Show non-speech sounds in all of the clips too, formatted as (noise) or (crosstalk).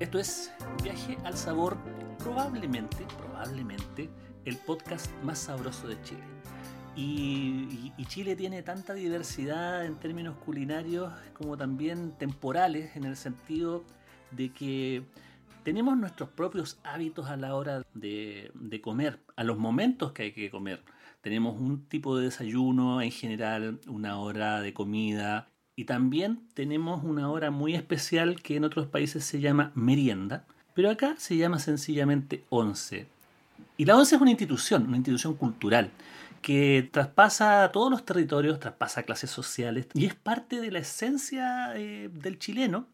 Esto es Viaje al Sabor, probablemente, probablemente, el podcast más sabroso de Chile. Y, Chile tiene tanta diversidad en términos culinarios como también temporales, en el sentido de que tenemos nuestros propios hábitos a la hora de, de comer, a los momentos que hay que comer. Tenemos un tipo de desayuno en general, una hora de comida, y también tenemos una hora muy especial que en otros países se llama merienda, pero acá se llama sencillamente once. Y la once es una institución, una institución cultural que traspasa todos los territorios, traspasa clases sociales y es parte de la esencia eh, del chileno.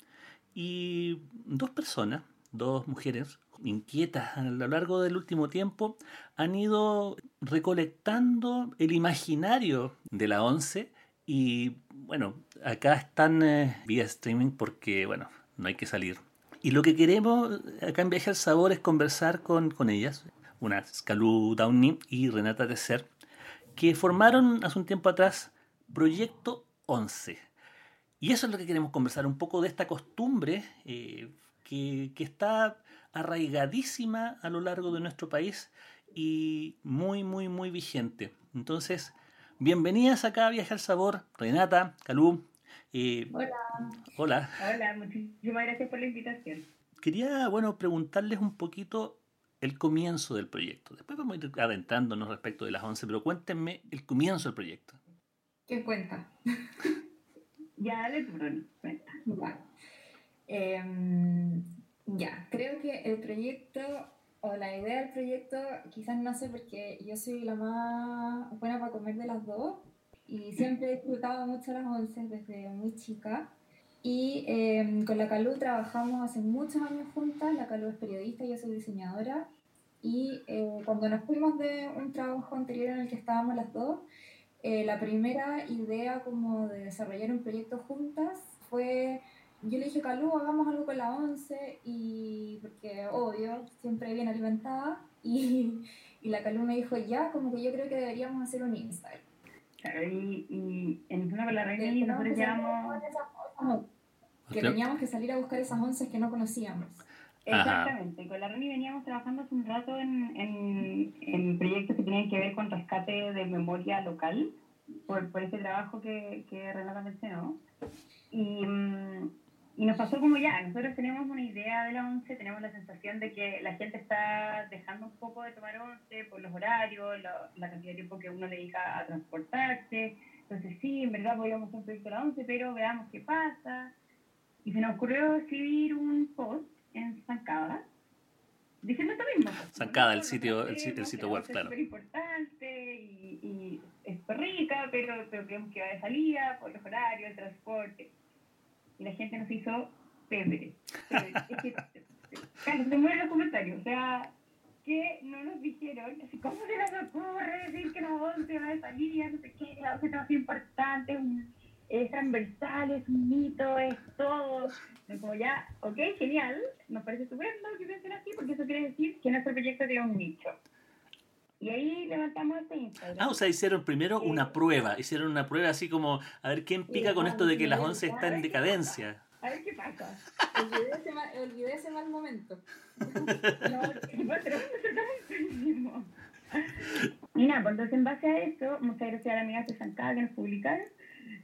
Y dos personas, dos mujeres inquietas a lo largo del último tiempo, han ido recolectando el imaginario de la once y bueno, acá están eh, vía streaming porque, bueno, no hay que salir. Y lo que queremos acá en Viaje al Sabor es conversar con, con ellas, una Scalú Downey y Renata Tesser, que formaron hace un tiempo atrás Proyecto 11. Y eso es lo que queremos conversar, un poco de esta costumbre eh, que, que está arraigadísima a lo largo de nuestro país y muy, muy, muy vigente. Entonces, Bienvenidas acá a Viaje al Sabor, Renata, Calú. Eh, hola. Hola. Hola, muchísimas gracias por la invitación. Quería, bueno, preguntarles un poquito el comienzo del proyecto. Después vamos a ir adentrándonos respecto de las 11, pero cuéntenme el comienzo del proyecto. ¿Qué cuenta? (laughs) ya, dale tu cuenta. Em, ya, creo que el proyecto o la idea del proyecto quizás sé porque yo soy la más buena para comer de las dos y siempre he disfrutado mucho las once desde muy chica. Y em, con la Calú trabajamos hace muchos años juntas, la Calú es periodista, yo soy diseñadora. Y eh, cuando nos fuimos de un trabajo anterior en el que estábamos las dos, eh, la primera idea como de desarrollar un proyecto juntas fue yo le dije, Calú, hagamos algo con la once, y porque obvio, siempre bien alimentada, y, y la Calú me dijo, ya, como que yo creo que deberíamos hacer un Instagram. Claro, y, y en una con la Reni nosotros llevamos... Que teníamos que salir a buscar esas once que no conocíamos. Exactamente, con la Reni veníamos trabajando hace un rato en, en, en, proyectos que tenían que ver con rescate de memoria local, por, por ese trabajo que, que Renata mencionó. Y, mm, y nos pasó como ya, nosotros tenemos una idea de la once, tenemos la sensación de que la gente está dejando un poco de tomar once por los horarios, la, la cantidad de tiempo que uno dedica a transportarse. Entonces sí, en verdad podríamos hacer un proyecto de la once, pero veamos qué pasa. Y se nos ocurrió escribir un post en Zancada, diciendo esto mismo. Zancada, el sitio, el, el sitio web, claro. Es súper importante y, y es rica, pero, pero creemos que va de salida por los horarios, el transporte y la gente nos hizo pebre. Es que, (laughs) claro, se mueren los comentarios. O sea, que no nos dijeron, así, ¿cómo se nos ocurre decir que la 11 va a salir? No sé qué, la 11 es más importante, es, transversal, es un mito, es todo. Como ya, ok, genial, nos parece estupendo que piensen así, porque eso quiere decir que nuestro proyecto tiene un nicho. Y ahí levantamos este Instagram. Ah, o sea, hicieron primero una prueba, hicieron una prueba así como, a ver quién pica con esto de que las 11 están en decadencia. A ver qué pasa. Olvidé ese mal, olvidé ese mal momento. y nada, pues entonces en base a eso, muchas gracias a las amigas de Zancada que nos publicaron.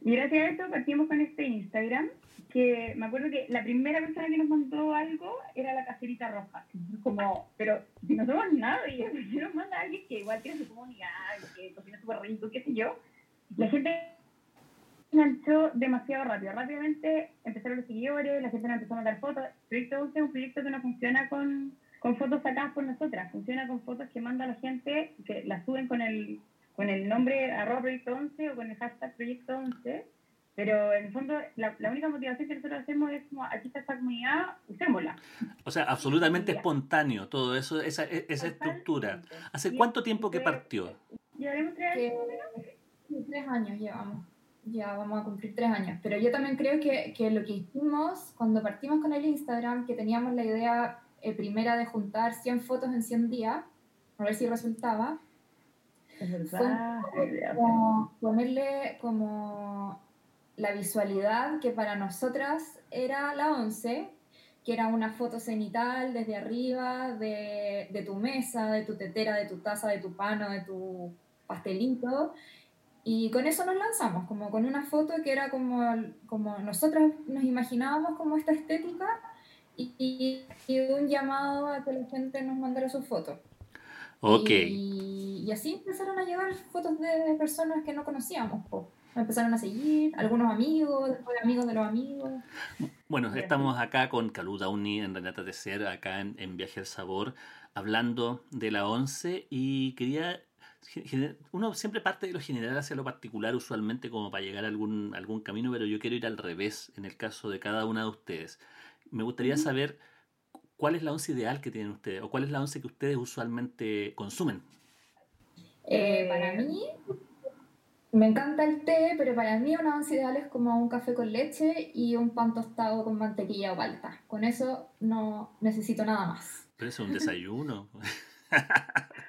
Y gracias a eso partimos con este Instagram que me acuerdo que la primera persona que nos mandó algo era la caserita roja. Como, pero si no somos nadie, (laughs) si nos manda alguien que igual tiene su comunidad, que cocina súper rico, qué sé yo. la gente enganchó demasiado rápido. Rápidamente empezaron los seguidores, la gente nos empezó a mandar fotos. Proyecto 11 es un proyecto que no funciona con, con fotos sacadas por nosotras, funciona con fotos que manda la gente, que las suben con el, con el nombre arroba proyecto 11 o con el hashtag proyecto 11. Pero en el fondo, la, la, única motivación que nosotros hacemos es como, aquí está esta comunidad, usémosla. O sea, absolutamente espontáneo todo eso, esa, esa estructura. ¿Hace cuánto tiempo que partió? Llevaremos tres años. Tres años llevamos ya vamos a cumplir tres años. Pero yo también creo que, que, lo que hicimos cuando partimos con el Instagram, que teníamos la idea eh, primera de juntar 100 fotos en 100 días, a ver si resultaba, es verdad. Como ponerle como la visualidad que para nosotras era la 11, que era una foto cenital desde arriba de, de tu mesa, de tu tetera, de tu taza, de tu pano, de tu pastelito, y con eso nos lanzamos, como con una foto que era como, como nosotros nos imaginábamos como esta estética y, y, un llamado a que la gente nos mandara sus fotos. Ok. Y, y, así empezaron a llegar fotos de personas que no conocíamos. Po. empezaron a seguir, algunos amigos, después amigos de los amigos. Bueno, estamos acá con Calú Downey en Renata Tecer, acá en, en Viaje al Sabor, hablando de la 11 y quería uno siempre parte de lo general hacia lo particular usualmente como para llegar a algún, algún camino, pero yo quiero ir al revés en el caso de cada una de ustedes. Me gustaría saber cuál es la once ideal que tienen ustedes o cuál es la once que ustedes usualmente consumen. Eh, para mí, me encanta el té, pero para mí una once ideal es como un café con leche y un pan tostado con mantequilla o palta. Con eso no necesito nada más. Pero eso es un desayuno. (laughs)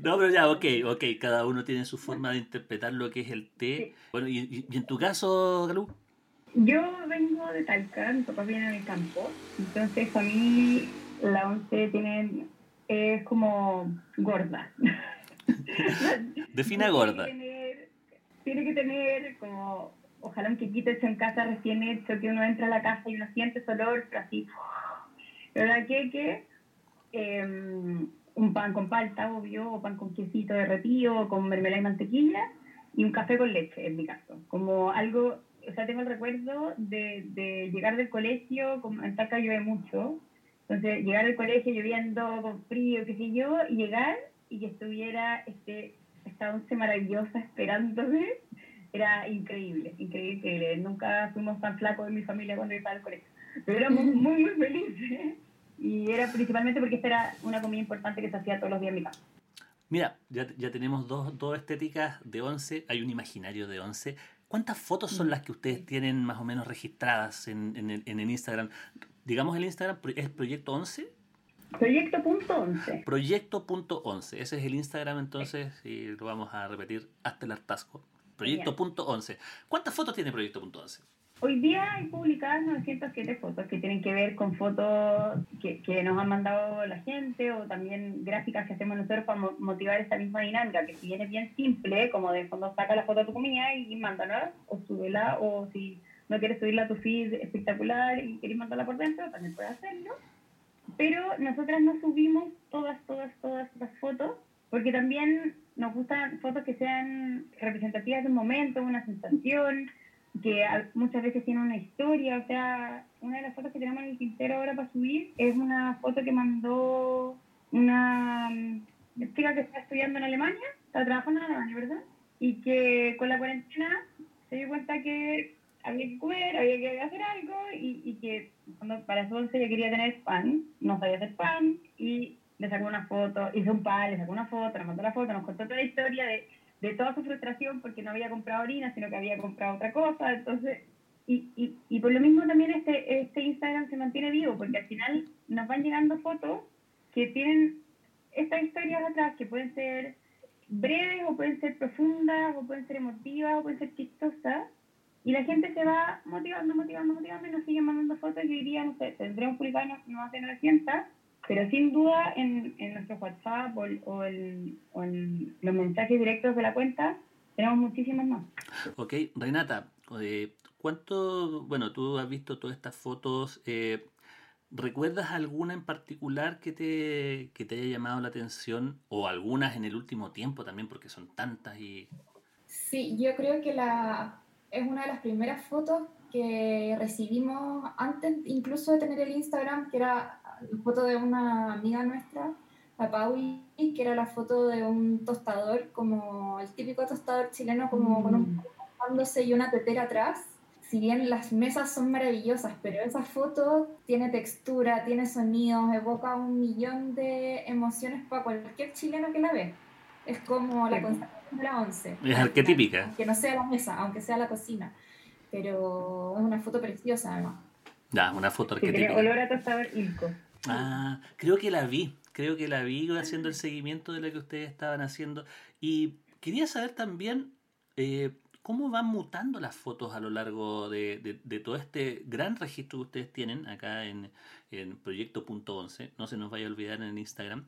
No, pero ya, ok, ok, cada uno tiene su forma de interpretar lo que es el té. Bueno, y, en tu caso, Galú? Yo vengo de Talca, mi papá viene del campo, entonces a mí la once tiene, es como gorda. (laughs) Defina gorda. Tiene que, tener, tiene que tener como, ojalá un quequito hecho en casa recién hecho, que uno entra a la casa y uno siente ese olor, pero así, ¿verdad? Que, que eh, un pan con palta, obvio, o pan con quesito derretido, o con mermelada y mantequilla, y un café con leche, en mi caso. Como algo, o sea, tengo el recuerdo de, de llegar del colegio, como en Talca llueve mucho, entonces llegar del colegio lloviendo, con frío, qué sé yo, y llegar y que estuviera este, esta once maravillosa esperándome, era increíble, increíble, Nunca fuimos tan flacos en mi familia cuando estaba al colegio, pero éramos (laughs) muy, muy felices. Y era principalmente porque esta era una comida importante que se hacía todos los días en mi casa. Mira, ya, ya tenemos dos, dos estéticas de 11, hay un imaginario de 11. ¿Cuántas fotos son las que ustedes tienen más o menos registradas en, en, el, en el Instagram? Digamos el Instagram es Proyecto 11. Proyecto.11. Proyecto.11. Ese es el Instagram entonces y lo vamos a repetir hasta el hartazgo. Proyecto.11. ¿Cuántas fotos tiene Proyecto.11? Hoy día hay publicadas 907 fotos que tienen que ver con fotos que, que, nos han mandado la gente o también gráficas que hacemos nosotros para motivar esta misma dinámica, que si viene bien simple, como de fondo saca la foto de tu comida y mándanos, o súbela, o si no quieres subirla a tu feed espectacular y quieres mandarla por dentro, también puedes hacerlo. Pero nosotras no subimos todas, todas, todas las fotos, porque también nos gustan fotos que sean representativas de un momento, una sensación, que muchas veces tiene una historia, o sea, una de las fotos que tenemos en el tintero ahora para subir es una foto que mandó una mm, chica que está estudiando en Alemania, está trabajando en Alemania, ¿verdad? Y que con la cuarentena se dio cuenta que había que comer, había que hacer algo y, y que cuando para su once ella quería tener pan, no sabía hacer pan y le sacó una foto, hizo un pan, le sacó una foto, nos mandó la foto, nos contó toda la historia de de toda su frustración porque no había comprado harina, sino que había comprado otra cosa. Entonces, y, y, y por lo mismo también este, este Instagram se mantiene vivo, porque al final nos van llegando fotos que tienen estas historias atrás, que pueden ser breves o pueden ser profundas o pueden ser emotivas o pueden ser chistosas. Y la gente se va motivando, motivando, motivando y nos sigue mandando fotos. Yo diría, no sé, tendremos publicado no hace 900 pero sin duda en, en nuestro WhatsApp o, o, el, o en los mensajes directos de la cuenta tenemos muchísimos más. Ok, Renata, eh, ¿cuánto, bueno, tú has visto todas estas fotos, eh, ¿Recuerdas alguna en particular que te, que te haya llamado la atención o algunas en el último tiempo también porque son tantas y... Sí, yo creo que la, es una de las primeras fotos que recibimos antes incluso de tener el Instagram, que era foto de una amiga nuestra, la Pauli, que era la foto de un tostador, como el típico tostador chileno, como con un mm. y una tetera atrás si bien las mesas son maravillosas, pero esa foto tiene textura, tiene sonidos, evoca un millón de emociones para cualquier chileno que la ve. Es como la constelación de la once. Es arquetípica. Que no sea la mesa, aunque sea la cocina. Pero es una foto preciosa, además. Ya, una foto arquetípica. tiene olor a tostador ilco. Ah, creo que la vi. Creo que la vi haciendo el seguimiento de lo que ustedes estaban haciendo. Y quería saber también... Eh, cómo van mutando las fotos a lo largo de, todo este gran registro que ustedes tienen acá en, en Proyecto.11. No se nos vaya a olvidar en Instagram.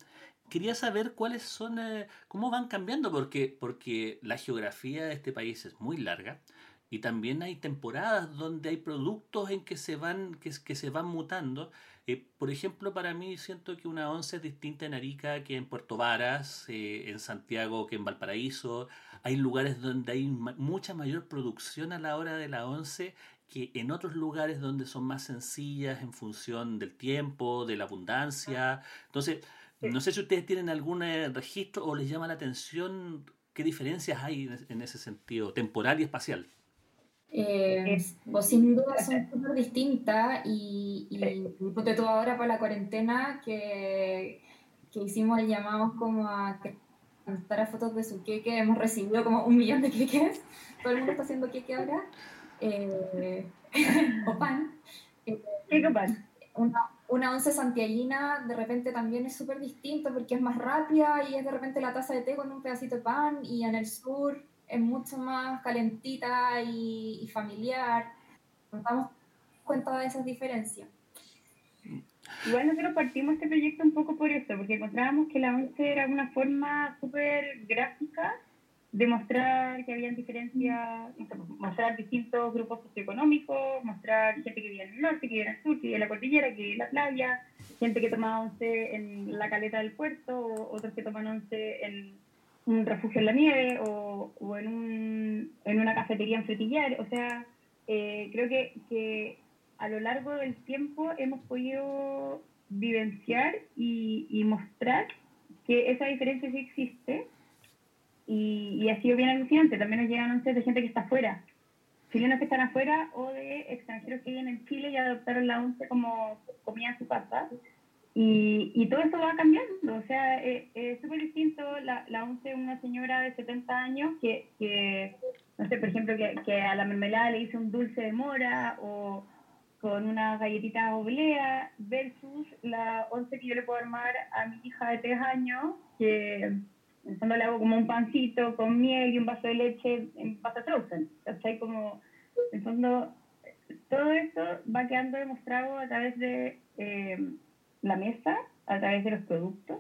Quería saber cuáles son, eh, cómo van cambiando, porque, porque la geografía de este país es muy larga y también hay temporadas donde hay productos en que se van, que, que se van mutando. Eh, por ejemplo, para mí siento que una once es distinta en Arica que en Puerto Varas, eh, en Santiago que en Valparaíso. Hay lugares donde hay mucha mayor producción a la hora de la once que en otros lugares donde son más sencillas en función del tiempo, de la abundancia. Entonces, no sé si ustedes tienen algún eh, registro o les llama la atención qué diferencias hay en ese sentido, temporal y espacial. Eh, pues sin duda son súper distintas y, y de todo ahora para la cuarentena que, que hicimos el llamado como a a fotos de su queque, hemos recibido como un millón de queques, todo el mundo está haciendo queque ahora, eh, (laughs) o pan. Eh, pan? Una, una once santiaguina de repente también es súper distinto porque es más rápida y es de repente la taza de té con un pedacito de pan y en el sur es mucho más calentita y, familiar. Nos damos cuenta de esas diferencias. Igual nosotros partimos este proyecto un poco por esto, porque encontrábamos que la ONCE era una forma súper gráfica de mostrar que habían diferencias, mostrar distintos grupos socioeconómicos, mostrar gente que vivía en el norte, que vivía en el sur, que vivía en la cordillera, que vivía en la playa, gente que tomaba once en la caleta del puerto, otros que toman once en un refugio en la nieve o, o en, un, en, una cafetería en Fretillar. O sea, eh, creo que, que, a lo largo del tiempo hemos podido vivenciar y, y mostrar que esa diferencia sí existe y, y, ha sido bien alucinante. También nos llegan anuncios de gente que está afuera, chilenos que están afuera o de extranjeros que viven en Chile y adoptaron la once como comida en su casa y, y, todo eso va cambiando, o sea, eh, es súper distinto la, la once una señora de 70 años que, que no sé, por ejemplo, que, que, a la mermelada le hice un dulce de mora o con una galletita oblea versus la once que yo le puedo armar a mi hija de 3 años, que en fondo le hago como un pancito con miel y un vaso de leche en pasta frozen, ¿cachai? Como, en fondo, todo esto va quedando demostrado a través de... Eh, la mesa a través de los productos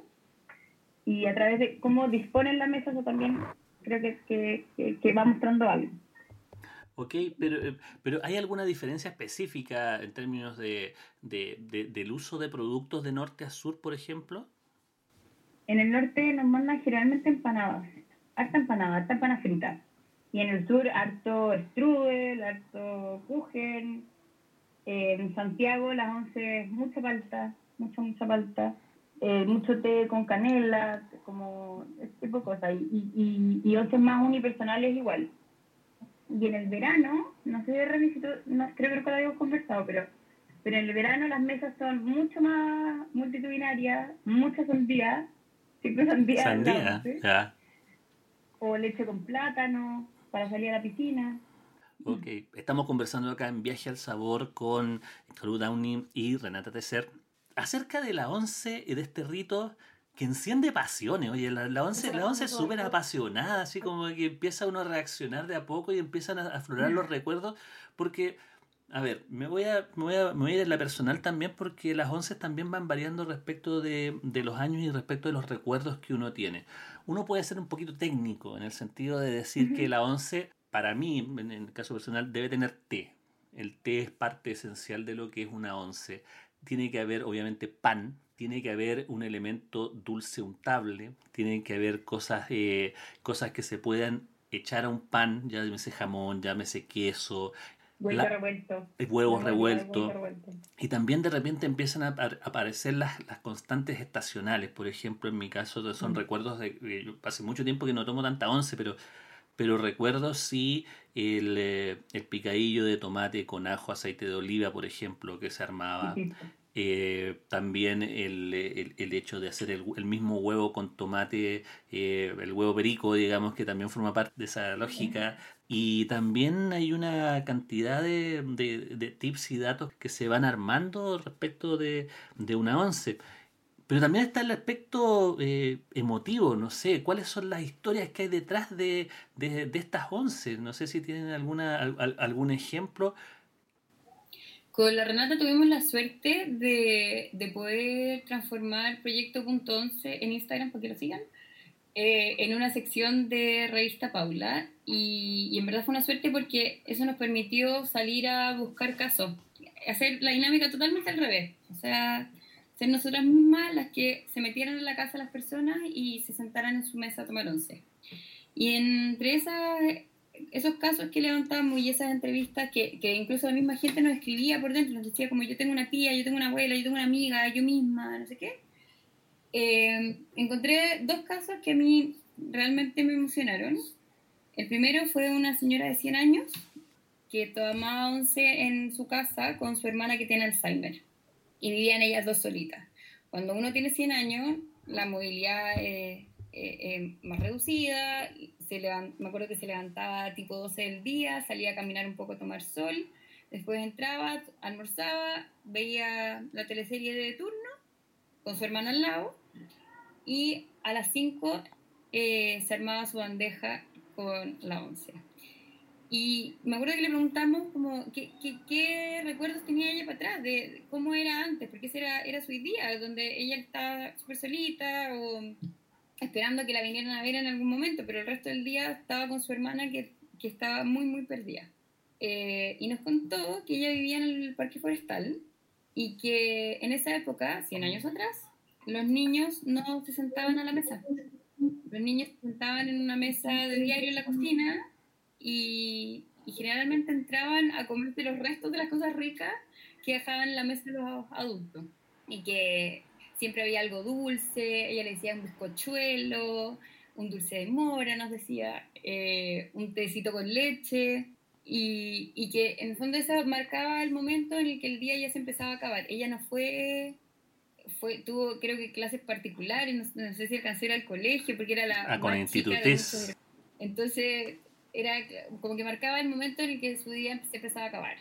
y a través de cómo disponen la mesa, eso también creo que, que, que, va mostrando algo. Ok, pero, eh, pero ¿hay alguna diferencia específica en términos de, de, del uso de productos de norte a sur, por ejemplo? En el norte nos mandan generalmente empanadas, harta empanada, harta empanada frita. Y en el sur harto strudel, harto kuchen. En Santiago las once mucha palta, mucha, mucha falta. Eh, mucho té con canela, como ese tipo de cosas. Y, y, y once más unipersonales igual. Y en el verano, no sé revisito, no, creo que lo habíamos conversado, pero, pero en el verano las mesas son mucho más multitudinarias, muchas sandías, siempre sandía. Sandía, ya. O leche con plátano para salir a la piscina. Ok, estamos conversando acá en Viaje al Sabor con Caru Downey y Renata Tecer acerca de la once y de este rito que enciende pasiones. Oye, la, la once, la once es súper apasionada, así como que empieza uno a reaccionar de a poco y empiezan a aflorar los recuerdos, porque, a ver, me voy a, me voy a, me voy a ir en la personal también, porque las once también van variando respecto de, de los años y respecto de los recuerdos que uno tiene. Uno puede ser un poquito técnico en el sentido de decir que la once, para mí, en el caso personal, debe tener té. El té es parte esencial de lo que es una once tiene que haber obviamente pan, tiene que haber un elemento dulce untable, tiene que haber cosas, eh, cosas que se puedan echar a un pan, ya llámese jamón, llámese queso, Huevo revuelto. Huevos revueltos. Revuelto. Y también de repente empiezan a aparecer las, las, constantes estacionales. Por ejemplo, en mi caso son mm. recuerdos de... hace mucho tiempo que no tomo tanta once, pero, pero recuerdo sí el, eh, el picadillo de tomate con ajo, aceite de oliva, por ejemplo, que se armaba. Eh, también el, el, hecho de hacer el, el, mismo huevo con tomate, eh, el huevo perico, digamos, que también forma parte de esa lógica. Y también hay una cantidad de, de, tips y datos que se van armando respecto de, de una once. Pero también está el aspecto eh, emotivo, no sé, cuáles son las historias que hay detrás de, de, estas once. No sé si tienen alguna, algún ejemplo con la Renata tuvimos la suerte de, de poder transformar Proyecto.11 en Instagram, para que lo sigan, eh, en una sección de Revista Paula. Y, y, en verdad fue una suerte porque eso nos permitió salir a buscar casos, hacer la dinámica totalmente al revés. O sea, ser nosotras mismas las que se metieran en la casa las personas y se sentaran en su mesa a tomar once. Y entre esos casos que levantamos y esas entrevistas que, que, incluso la misma gente nos escribía por dentro, nos decía como yo tengo una tía, yo tengo una abuela, yo tengo una amiga, yo misma, no sé qué, eh, encontré dos casos que a mí realmente me emocionaron. El primero fue una señora de 100 años que tomaba once en su casa con su hermana que tiene Alzheimer y vivían ellas dos solitas. Cuando uno tiene 100 años, la movilidad es más reducida, me acuerdo que se levantaba tipo 12 del día, salía a caminar un poco a tomar sol, después entraba, almorzaba, veía la teleserie de turno con su hermano al lado y a las 5 eh, se armaba su bandeja con la once. Y me acuerdo que le preguntamos como qué, qué, recuerdos tenía ella para atrás, de cómo era antes, porque ese era, era su día, donde ella estaba súper solita o esperando que la vinieran a ver en algún momento, pero el resto del día estaba con su hermana que, que estaba muy, muy perdida. Eh, y nos contó que ella vivía en el parque forestal y que en esa época, 100 años atrás, los niños no se sentaban a la mesa. Los niños se sentaban en una mesa de diario en la cocina y, y generalmente entraban a comerse los restos de las cosas ricas que dejaban en la mesa los adultos. Y que siempre había algo dulce, ella le decía un bizcochuelo, un dulce de mora, nos decía, eh, un tecito con leche, y, y, que en el fondo eso marcaba el momento en el que el día ya se empezaba a acabar. Ella no fue, fue tuvo creo que clases particulares, no, sé si alcanzó a ir al colegio, porque era la... Ah, con institutes. Entonces era como que marcaba el momento en el que su día se empezaba a acabar.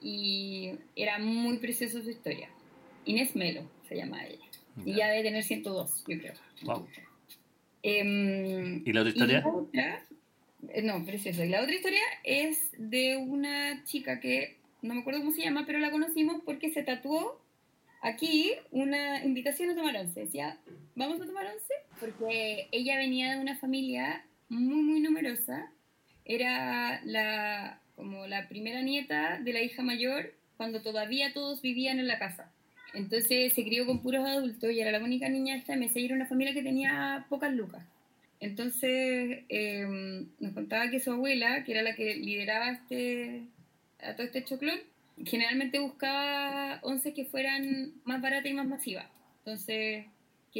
Y era muy preciosa su historia. Inés Melo se llama ella. Y ya debe tener 102, yo creo. Wow. Em, ¿Y la otra historia? Eh, no, precioso. Y la otra historia es de una chica que no me acuerdo cómo se llama, pero la conocimos porque se tatuó aquí una invitación a tomar once. Decía, ¿vamos a tomar once? Porque ella venía de una familia muy, muy numerosa. Era la, como la primera nieta de la hija mayor cuando todavía todos vivían en la casa. Entonces se crió con puros adultos y era la única niña de esta mesa y era una familia que tenía pocas lucas. Entonces em, nos contaba que su abuela, que era la que lideraba este, todo este choclón, generalmente buscaba once que fueran más baratas y más masivas. Entonces,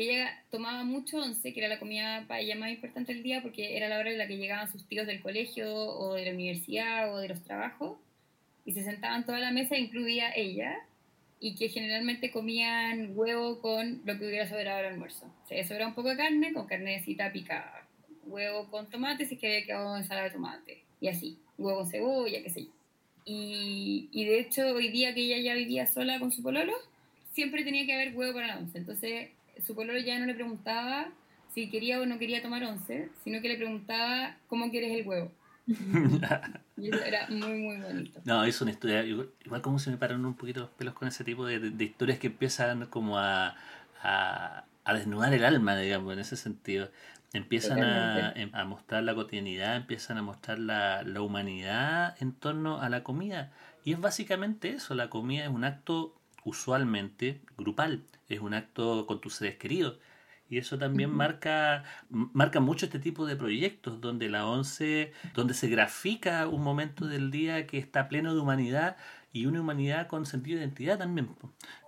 ella tomaba mucho once, que era la comida para ella más importante del día, porque era la hora en la que llegaban sus tíos del colegio o de la universidad o de los trabajos, y se sentaban toda la mesa, incluía ella, y que generalmente comían huevo con lo que hubiera sobrado al almuerzo. Se sobraba un poco de carne con carnecita picada, huevo con tomate si es que había quedado ensalada de tomate, y así, huevo con cebolla, qué sé yo. Y, y, de hecho, hoy día que ella ya vivía sola con su pololo, siempre tenía que haber huevo para la once. Entonces, su pololo ya no le preguntaba si quería o no quería tomar once, sino que le preguntaba cómo quieres el huevo. (laughs) y eso era muy, muy bonito. No, es una historia, igual, como se me paran un poquito los pelos con ese tipo de, de, historias que empiezan como a, a, a, desnudar el alma, digamos, en ese sentido. Empiezan a, em, a, mostrar la cotidianidad, empiezan a mostrar la, la humanidad en torno a la comida. Y es básicamente eso, la comida es un acto usualmente grupal, es un acto con tus seres queridos. Y eso también marca, marca mucho este tipo de proyectos, donde la ONCE, donde se grafica un momento del día que está pleno de humanidad y una humanidad con sentido de identidad también.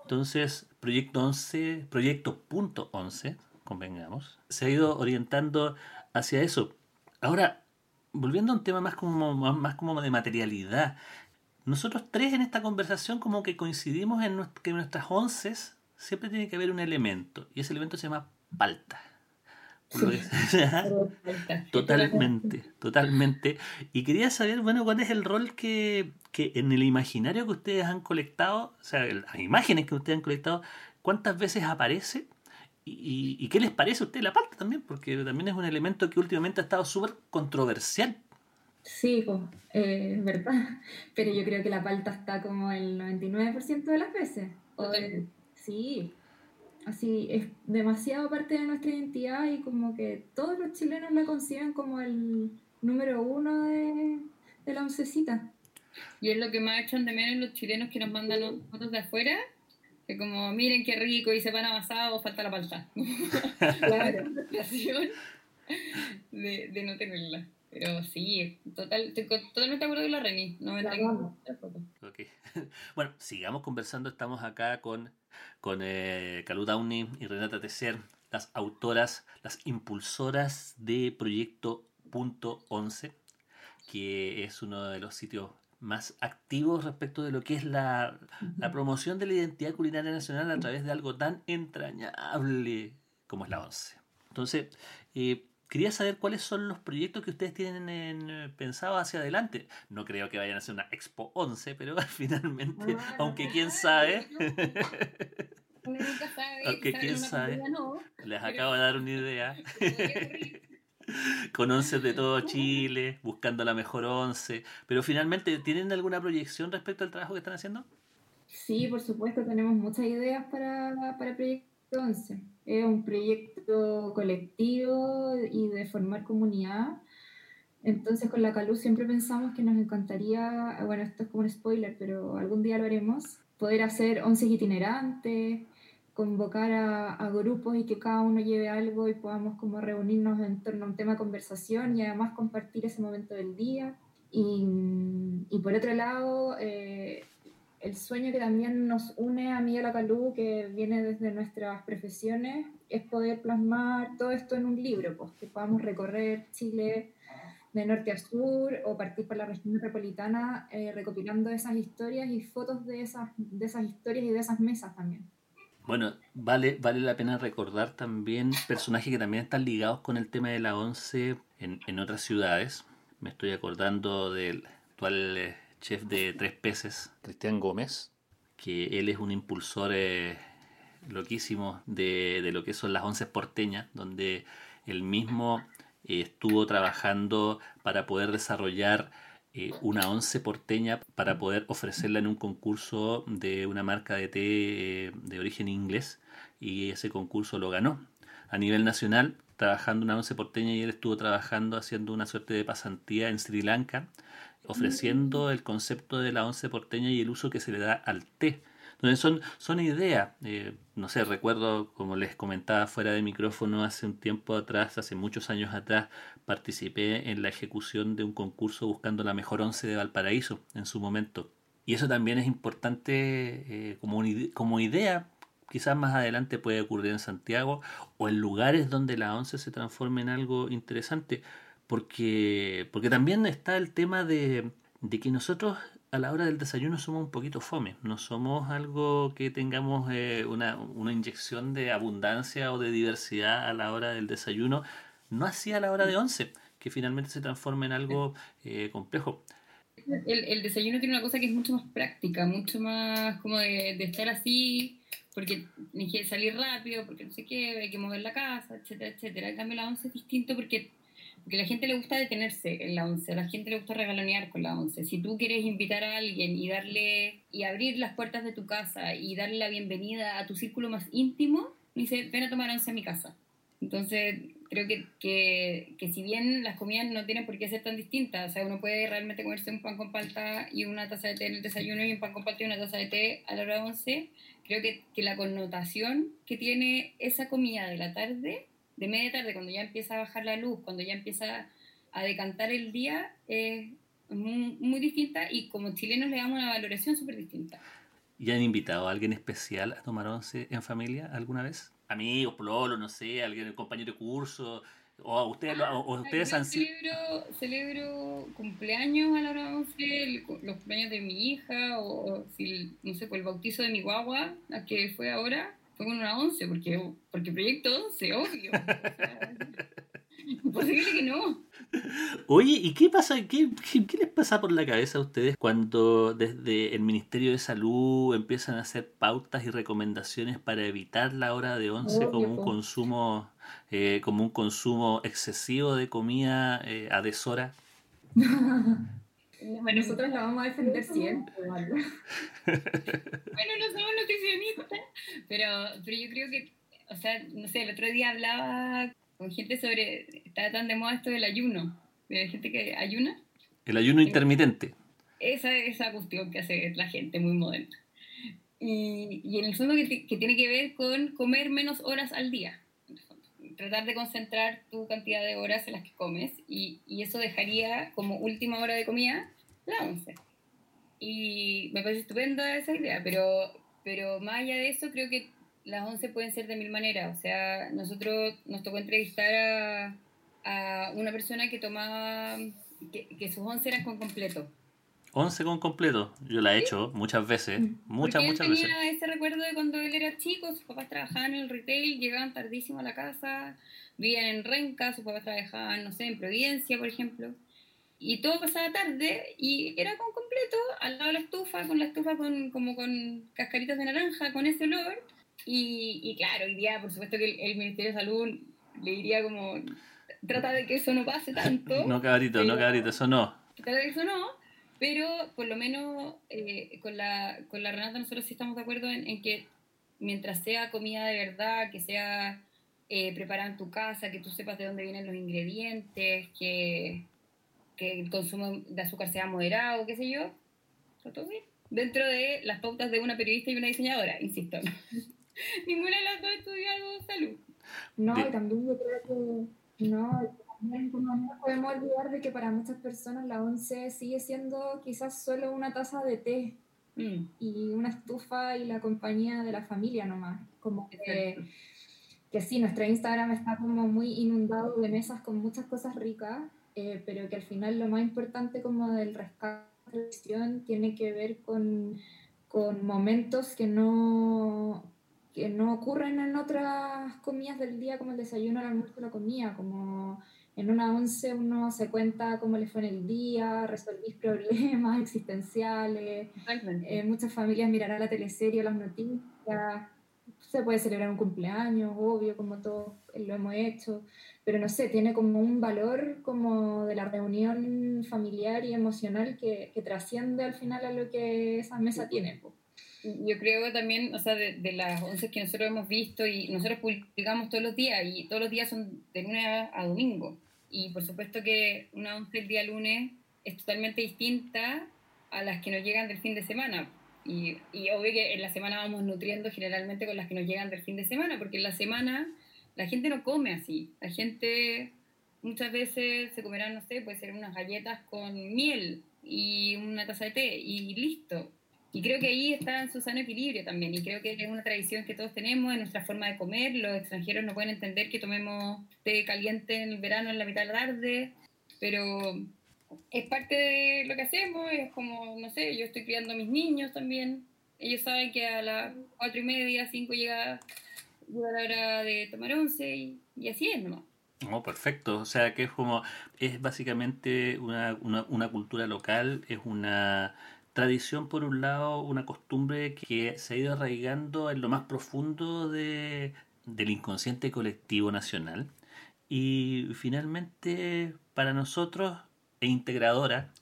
Entonces, Proyecto 11, Proyecto punto 11, convengamos, se ha ido orientando hacia eso. Ahora, volviendo a un tema más como, más como de materialidad, nosotros tres en esta conversación como que coincidimos en que nuestras once siempre tiene que haber un elemento, y ese elemento se llama palta. (laughs) totalmente, totalmente. Y quería saber, bueno, cuál es el rol que, que, en el imaginario que ustedes han colectado, o sea, las imágenes que ustedes han colectado, cuántas veces aparece y, y, qué les parece a ustedes la palta también, porque también es un elemento que últimamente ha estado súper controversial. Sí, pues, eh, (laughs) verdad. Pero yo creo que la palta está como el 99% de las veces. sí, así es demasiado parte de nuestra identidad y como que todos los chilenos la conciben como el número uno de, de la oncecita. Y es lo que más echan de menos los chilenos que nos mandan fotos de afuera, que como miren qué rico y se van avanzados, falta la palta. (laughs) claro. (laughs) de, de no tenerla. Pero sí, total, estoy totalmente de acuerdo con la Reni. No me tengo okay. (laughs) Bueno, sigamos conversando. Estamos acá con, con eh, Calu Downey y Renata Tecer, las autoras, las impulsoras de Proyecto Punto 11, que es uno de los sitios más activos respecto de lo que es la, la promoción de la identidad culinaria nacional a través de algo tan entrañable como es la ONCE. Entonces, eh, quería saber cuáles son los proyectos que ustedes tienen en, eh, pensado hacia adelante. No creo que vayan a hacer una Expo 11, pero (laughs) finalmente, aunque quién sabe. (laughs) aunque quién sabe. les acabo de dar una idea. (laughs) Con 11 de todo Chile, buscando la mejor 11. Pero finalmente, ¿tienen alguna proyección respecto al trabajo que están haciendo? Sí, por supuesto, tenemos muchas ideas para, para el proyecto 11 es un proyecto colectivo y de formar comunidad. Entonces con la Calú siempre pensamos que nos encantaría, bueno, esto es como un spoiler, pero algún día lo haremos, poder hacer once itinerantes, convocar a, grupos y que cada uno lleve algo y podamos como reunirnos en torno a un tema de conversación y además compartir ese momento del día. Y, y por otro lado, eh, el sueño que también nos une a mí y a la Calú, que viene desde nuestras profesiones, es poder plasmar todo esto en un libro, pues que podamos recorrer Chile de norte a sur o partir por la región metropolitana eh, recopilando esas historias y fotos de esas, de esas historias y de esas mesas también. Bueno, vale, vale la pena recordar también personajes que también están ligados con el tema de la ONCE en, en otras ciudades. Me estoy acordando del actual eh, chef de Tres Peces, Cristian Gómez, que él es un impulsor eh, loquísimo de, lo que son las once porteñas, donde él mismo eh, estuvo trabajando para poder desarrollar eh, una once porteña para poder ofrecerla en un concurso de una marca de té de origen inglés y ese concurso lo ganó. A nivel nacional, trabajando una once porteña y él estuvo trabajando haciendo una suerte de pasantía en Sri Lanka ofreciendo el concepto de la once porteña y el uso que se le da al té. Entonces son, son ideas, eh, no sé, recuerdo como les comentaba fuera de micrófono hace un tiempo atrás, hace muchos años atrás, participé en la ejecución de un concurso buscando la mejor once de Valparaíso en su momento. Y eso también es importante eh, como, como idea, quizás más adelante puede ocurrir en Santiago o en lugares donde la once se transforme en algo interesante porque, porque también está el tema de, que nosotros a la hora del desayuno somos un poquito fome, no somos algo que tengamos eh, una, inyección de abundancia o de diversidad a la hora del desayuno, no así a la hora de once, que finalmente se transforma en algo eh, complejo. El, desayuno tiene una cosa que es mucho más práctica, mucho más como de estar así, porque hay que salir rápido, porque no sé qué, hay que mover la casa, etcétera, etcétera. En cambio la once es distinto porque porque a la gente le gusta detenerse en la once, a la gente le gusta regalonear con la once. Si tú quieres invitar a alguien y darle y abrir las puertas de tu casa y darle la bienvenida a tu círculo más íntimo, dice, ven a tomar once a mi casa. Entonces, creo que, que, que, si bien las comidas no tienen por qué ser tan distintas, o sea, uno puede realmente comerse un pan con palta y una taza de té en el desayuno y un pan con palta y una taza de té a la hora de once, creo que, que la connotación que tiene esa comida de la tarde, de media tarde, cuando ya empieza a bajar la luz, cuando ya empieza a decantar el día, es muy, muy distinta y como chilenos le damos una valoración súper distinta. ¿Y han invitado a alguien especial a tomar once en familia alguna vez? Amigos, pololo, no sé, alguien, compañero de curso, o ustedes, ah, o ustedes han sido... Celebro, celebro cumpleaños a la hora de once, los cumpleaños de mi hija, o, si, no sé, el bautizo de mi guagua, la que fue ahora, fue con una once, porque, porque proyecto once, obvio. (laughs) Imposible que no. Oye, ¿y qué pasa? ¿Qué, ¿Qué, les pasa por la cabeza a ustedes cuando desde el Ministerio de Salud empiezan a hacer pautas y recomendaciones para evitar la hora de once como un consumo eh, como un consumo excesivo de comida eh, a deshora? (laughs) Bueno, nosotros la vamos a defender siempre. (laughs) bueno, no somos nutricionistas, pero, pero yo creo que, o sea, no sé, el otro día hablaba con gente sobre, está tan de moda esto del ayuno, de gente que ayuna. El ayuno intermitente. Esa, esa cuestión que hace la gente muy moderna. Y, y en el fondo que, que, tiene que ver con comer menos horas al día. Tratar de concentrar tu cantidad de horas en las que comes y, y eso dejaría como última hora de comida la once. Y me parece estupenda esa idea, pero, pero más allá de eso creo que las 11 pueden ser de mil maneras. O sea, nosotros nos tocó entrevistar a, a una persona que tomaba, que, que, sus 11 eran con completo. 11 con completo, yo la he hecho muchas veces, muchas, muchas él tenía ese recuerdo de cuando él era chico, sus papás trabajaban en el retail, llegaban tardísimo a la casa, vivían en Renca, sus papás trabajaban, no sé, en Providencia, por ejemplo. Y todo pasaba tarde y era con completo, al lado de la estufa, con la estufa con, como con cascaritas de naranja, con ese olor y, y, claro, hoy día, por supuesto, que el, Ministerio de Salud le diría como, trata de que eso no pase tanto. (laughs) No, cabrito, no, cabrito, eso no. Trata de que eso no, pero por lo menos eh, con, la, con la Renata nosotros sí estamos de acuerdo en, en que mientras sea comida de verdad, que sea eh, preparada en tu casa, que tú sepas de dónde vienen los ingredientes, que, que el consumo de azúcar sea moderado, qué sé yo, todo bien. Dentro de las pautas de una periodista y una diseñadora, insisto. (laughs) Ninguna de las dos estudió algo de salud. No, y también yo creo que no, no podemos olvidar de que para muchas personas la once sigue siendo quizás solo una taza de té mm. y una estufa y la compañía de la familia nomás. Como que, que sí, nuestro Instagram está como muy inundado de mesas con muchas cosas ricas, eh, pero que al final lo más importante como del rescate tiene que ver con, con momentos que no que no ocurren en otras comidas del día como el desayuno, el almuerzo, la comida, como en una once uno se cuenta cómo le fue en el día, resolvís problemas (laughs) existenciales, eh, muchas familias mirarán la teleserie o las noticias, se puede celebrar un cumpleaños, obvio, como todos lo hemos hecho, pero no sé, tiene como un valor como de la reunión familiar y emocional que, que trasciende al final a lo que esa mesa tiene. Yo creo también, o sea, de, las once que nosotros hemos visto y nosotros publicamos todos los días y todos los días son de lunes a, domingo. Y por supuesto que una once el día lunes es totalmente distinta a las que nos llegan del fin de semana. Y, y obvio que en la semana vamos nutriendo generalmente con las que nos llegan del fin de semana, porque en la semana la gente no come así. La gente muchas veces se comerá, no sé, puede ser unas galletas con miel y una taza de té y listo. Y creo que ahí está en su sano equilibrio también. Y creo que es una tradición que todos tenemos en nuestra forma de comer. Los extranjeros no pueden entender que tomemos té caliente en el verano en la mitad de la tarde. Pero es parte de lo que hacemos. Es como, no sé, yo estoy criando a mis niños también. Ellos saben que a las cuatro y media, cinco llega, llega la hora de tomar once y, así es nomás. Oh, perfecto. O sea que es como, es básicamente una, una cultura local, es una tradición, por un lado, una costumbre que se ha ido arraigando en lo más profundo de, del inconsciente colectivo nacional y finalmente para nosotros es integradora.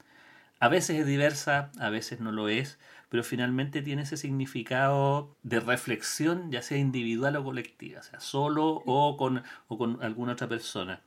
A veces es diversa, a veces no lo es, pero finalmente tiene ese significado de reflexión, ya sea individual o colectiva, o sea, solo o con, o con alguna otra persona.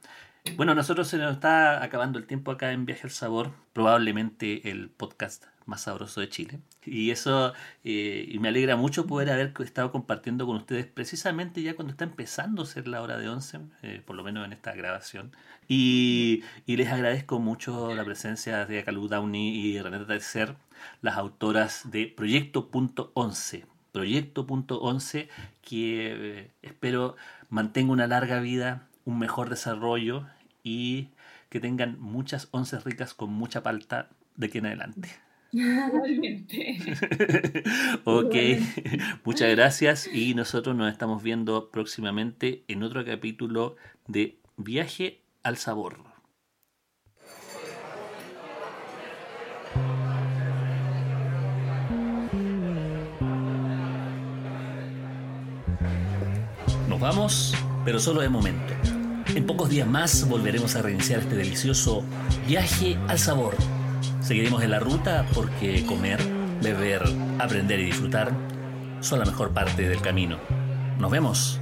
Bueno, nosotros se nos está acabando el tiempo acá en Viaje al Sabor, probablemente el podcast más sabroso de Chile. Y eso, eh, me alegra mucho poder haber estado compartiendo con ustedes precisamente ya cuando está empezando a ser la hora de 11, eh, por lo menos en esta grabación. Y, y, les agradezco mucho la presencia de Calú Downey y Renata Tercer, las autoras de Proyecto.11. Proyecto.11 que eh, espero mantenga una larga vida un mejor desarrollo y que tengan muchas once ricas con mucha palta de aquí en adelante. (laughs) ok, (laughs) muchas gracias y nosotros nos estamos viendo próximamente en otro capítulo de Viaje al Sabor. Nos vamos pero solo de momento. En pocos días más volveremos a reiniciar este delicioso viaje al sabor. Seguiremos en la ruta porque comer, beber, aprender y disfrutar son la mejor parte del camino. Nos vemos.